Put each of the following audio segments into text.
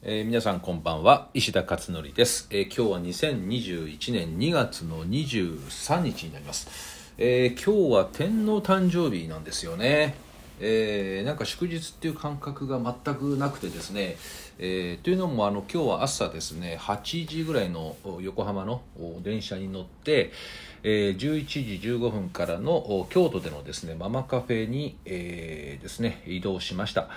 えー皆さんこんばんは。石田勝則です、えー今日は2021年2月の23日になります、えー今日は天皇誕生日なんですよね、えなんか祝日っていう感覚が全くなくてですね、えというのもあの今日は朝ですね8時ぐらいの横浜の電車に乗って、えー11時15分からの京都でのですねママカフェに、えですね移動しました。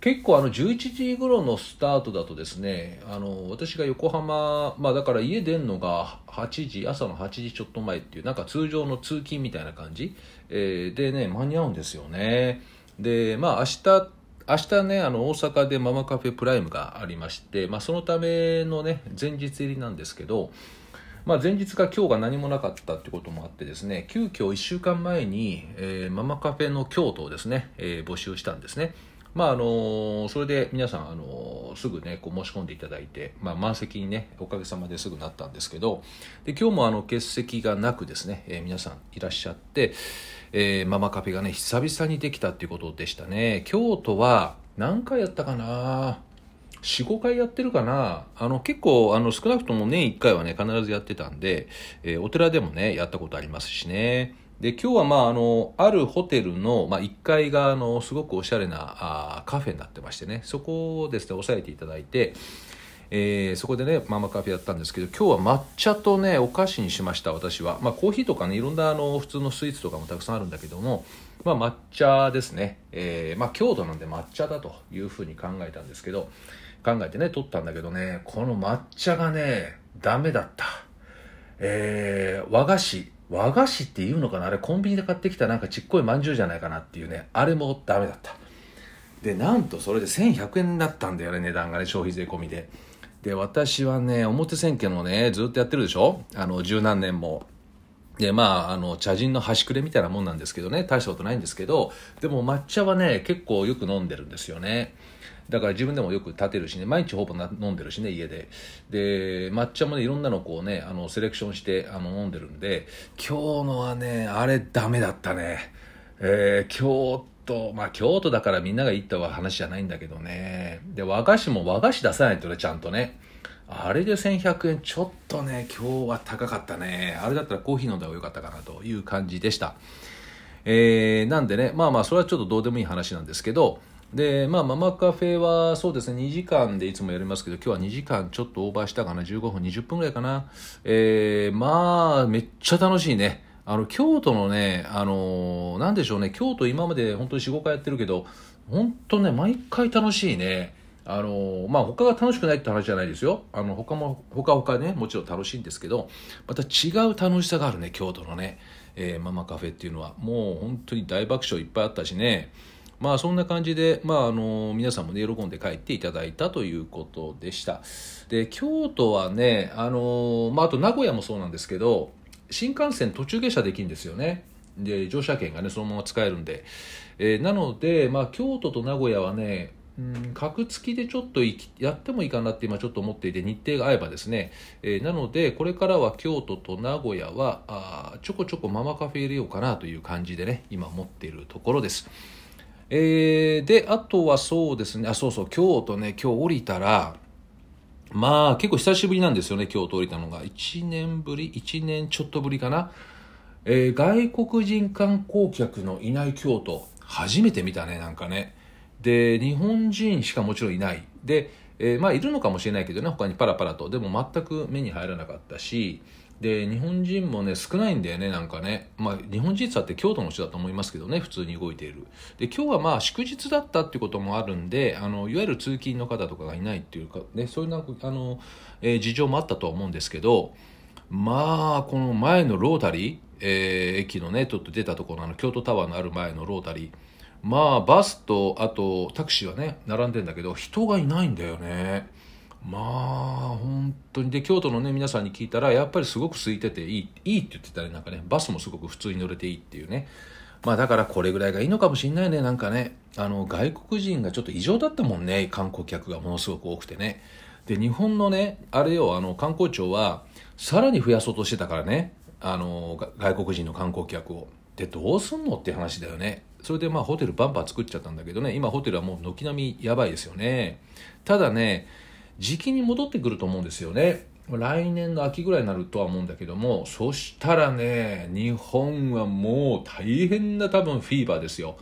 結構あの11時頃のスタートだとですねあの私が横浜まあだから家出るのが8時朝の8時ちょっと前っていうなんか通常の通勤みたいな感じ、えーでね間に合うんですよね。でまあ明日明日ねあの大阪でママカフェプライムがありまして、まあ、そのためのね前日入りなんですけどまあ、前日が今日が何もなかったってこともあってですね急遽1週間前に、えーママカフェの京都をですね、えー募集したんですね。まああのそれで皆さん、あのすぐねこう申し込んでいただいて、まあ、満席にねおかげさまですぐなったんですけどで今日もあの欠席がなくですね、えー皆さんいらっしゃって、えーママカフェがね久々にできたっていうことでしたね。京都は何回やったかな？45回やってるかな？あの結構あの少なくとも年1回はね必ずやってたんで、えーお寺でもねやったことありますしね。で今日はまああのあるホテルの、まあ、1階があのすごくおしゃれなあカフェになってましてね。そこをですね押さえていただいて、えーそこでねママカフェやったんですけど今日は抹茶とねお菓子にしました私は、まあ、コーヒーとかねいろんなあの普通のスイーツとかもたくさんあるんだけども、まあ、抹茶ですね、えーまあ、京都なんで抹茶だというふうに考えたんですけど考えてね取ったんだけどねこの抹茶がねダメだった。えー和菓子。和菓子っていうのかな？あれコンビニで買ってきたなんかちっこいまんじゅうじゃないかなっていうね。あれもダメだった。でなんとそれで1100円になったんだよね値段がね消費税込みで。で私はね表千家のねずっとやってるでしょ？あの十何年も。でまああの茶人の端くれみたいなもんなんですけどね。大したことないんですけど。でも抹茶はね結構よく飲んでるんですよね。だから自分でもよく立てるしね毎日ほぼ飲んでるしね家で。で抹茶もねいろんなのこうねあのセレクションしてあの飲んでるんで今日のはねあれダメだったね。えー京都まあ京都だからみんなが言った話じゃないんだけどね。で和菓子も和菓子出さないとねちゃんとね。あれで1100円ちょっとね今日は高かったね。あれだったらコーヒー飲んだ方が良かったかなという感じでした。えーなんでねまあまあそれはちょっとどうでもいい話なんですけどでまあママカフェはそうですね2時間でいつもやりますけど今日は2時間ちょっとオーバーしたかな15分20分ぐらいかな。えーまあめっちゃ楽しいね。あの京都のねあのーなんでしょうね京都今まで本当に45回やってるけど本当ね毎回楽しいね。あのまあ他が楽しくないって話じゃないですよ。あの他も他他ねもちろん楽しいんですけどまた違う楽しさがあるね京都のね、えーママカフェっていうのは。もう本当に大爆笑いっぱいあったしね。まあそんな感じで、まあ、あの皆さんもね喜んで帰っていただいたということでした。で京都はねあの、まあ、あと名古屋もそうなんですけど新幹線途中下車できるんですよね。で乗車券がねそのまま使えるんで、えーなので、まあ、京都と名古屋はねうん格付きでちょっとやってもいいかなって今ちょっと思っていて日程が合えばですね、えーなのでこれからは京都と名古屋はあちょこちょこママカフェ入れようかなという感じでね今思っているところです。えーであとはそうですね。あそうそう。京都ね。今日降りたらまあ結構久しぶりなんですよね京都降りたのが。1年ぶり1年ちょっとぶりかな、えー外国人観光客のいない京都初めて見たねなんかね。で日本人しかもちろんいない。で、えーまあいるのかもしれないけどね他にパラパラと。でも全く目に入らなかったしで日本人もね少ないんだよねなんかね。まあ日本人さって京都の人だと思いますけどね普通に動いている。で今日はまあ祝日だったっていうこともあるんであのいわゆる通勤の方とかがいないっていうかねそういうなんかあの、えー事情もあったとは思うんですけどまあこの前のロータリー、えー駅のねちょっと出たところのあの京都タワーのある前のロータリーまあバスとあとタクシーはね並んでんだけど人がいないんだよね。まあ本当に。で京都のね皆さんに聞いたらやっぱりすごく空いてていいいいって言ってたね。なんかねバスもすごく普通に乗れていいっていうね。まあだからこれぐらいがいいのかもしれないね。なんかねあの外国人がちょっと異常だったもんね。観光客がものすごく多くてね。で日本のねあれよあの観光庁はさらに増やそうとしてたからね。あの外国人の観光客を。でどうすんのって話だよね。それでまあホテルバンバン作っちゃったんだけどね。今ホテルはもう軒並みやばいですよね。ただね時期に戻ってくると思うんですよね。来年の秋ぐらいになるとは思うんだけども、そしたらね、日本はもう大変な多分フィーバーですよ。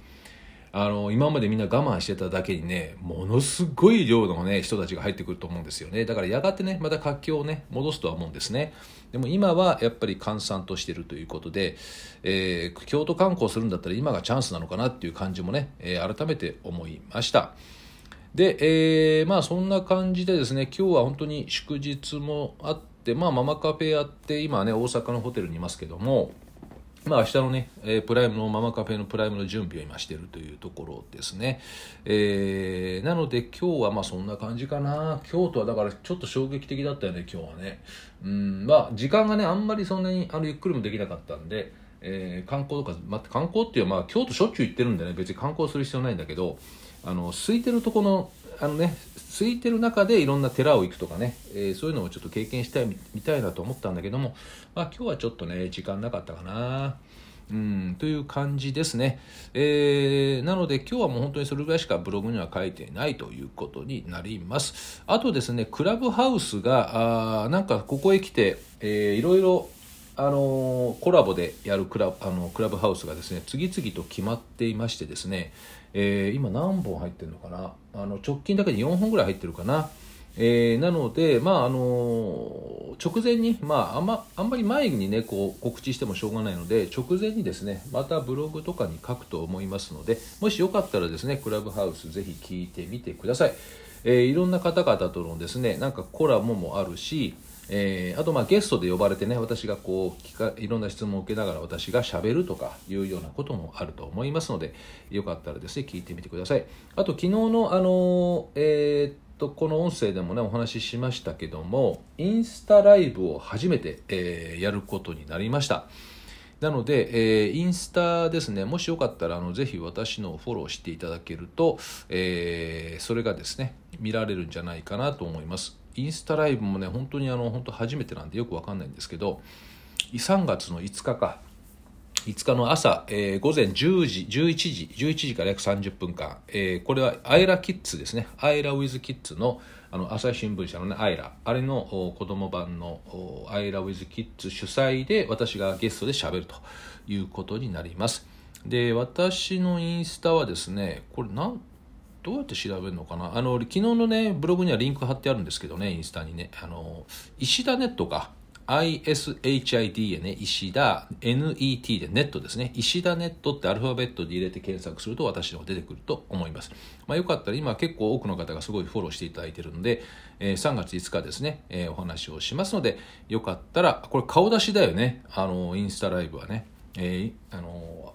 あの、今までみんな我慢してただけにね、ものすごい量のね、人たちが入ってくると思うんですよね。だからやがてね、また活気をね、戻すとは思うんですね。でも今はやっぱり閑散としてるということで、えー、京都観光するんだったら今がチャンスなのかなっていう感じもね、えー、改めて思いました。で、えー、まあそんな感じでですね、今日は本当に祝日もあって、まあママカフェやって、今ね、大阪のホテルにいますけども、まあ、明日のね、えー、プライムのママカフェのプライムの準備を今しているというところですね。えー、なので今日はまあそんな感じかな。京都はだからちょっと衝撃的だったよね、今日はね。うん、まあ時間がね、あんまりそんなにあのゆっくりもできなかったんで、えー、観光とか、まあ、観光っていうまあ京都しょっちゅう行ってるんでね、別に観光する必要ないんだけど、あの、空いてるとこのあのね、空いてる中でいろんな寺を行くとかね、えー、そういうのをちょっと経験したいみたいなと思ったんだけども、まあ、今日はちょっとね、時間なかったかな。うん、という感じですね。えー、なので今日はもう本当にそれぐらいしかブログには書いてないということになります。あとですね、クラブハウスが、あなんかここへ来て、えー、いろいろあのコラボでやるクラあのクラブハウスがですね次々と決まっていましてですね、えー、今何本入ってるのかな？あの直近だけで4本ぐらい入ってるかな、えー、なので、まああの直前に、まあ、あんまあんまり前にねこう告知してもしょうがないので直前にですねまたブログとかに書くと思いますのでもしよかったらですねクラブハウスぜひ聞いてみてください、えー、いろんな方々とのですねなんかコラボもあるしえー、あとまあゲストで呼ばれてね私がこう聞かいろんな質問を受けながら私がしゃべるとかいうようなこともあると思いますのでよかったらですね聞いてみてください。あと昨日のあのえー、っとこの音声でもねお話ししましたけどもインスタライブを初めて、えー、やることになりました。なので、えー、インスタですね、もしよかったらあのぜひ私のフォローしていただけると、えー、それがですね、見られるんじゃないかなと思います。インスタライブもね本当にあの本当初めてなんでよくわかんないんですけど3月の5日か5日の朝、えー、午前10時、11時、11時から約30分間、えー、これはアイラキッズですね。アイラウィズキッズの、あの、朝日新聞社のね、アイラ、あれの子供版のアイラウィズキッズ主催で、私がゲストで喋るということになります。で、私のインスタはですね、これなん、どうやって調べるのかな？あの、昨日のね、ブログにはリンク貼ってあるんですけどね、インスタにね。あの、石田ネットか。ISHID やね、石田 NET でネットですね。石田ネットってアルファベットで入れて検索すると私の方出てくると思います。まあよかったら今結構多くの方がすごいフォローしていただいてるので、えー、3月5日ですね、えー、お話をしますので、よかったら、これ顔出しだよね。あの、インスタライブはね。えー、あの、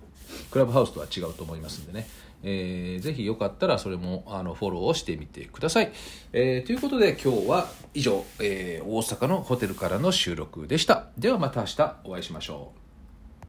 クラブハウスとは違うと思いますんでね。えー、ぜひよかったらそれもあのフォローをしてみてください。えー、ということで今日は以上、えー、大阪のホテルからの収録でした。ではまた明日お会いしましょう。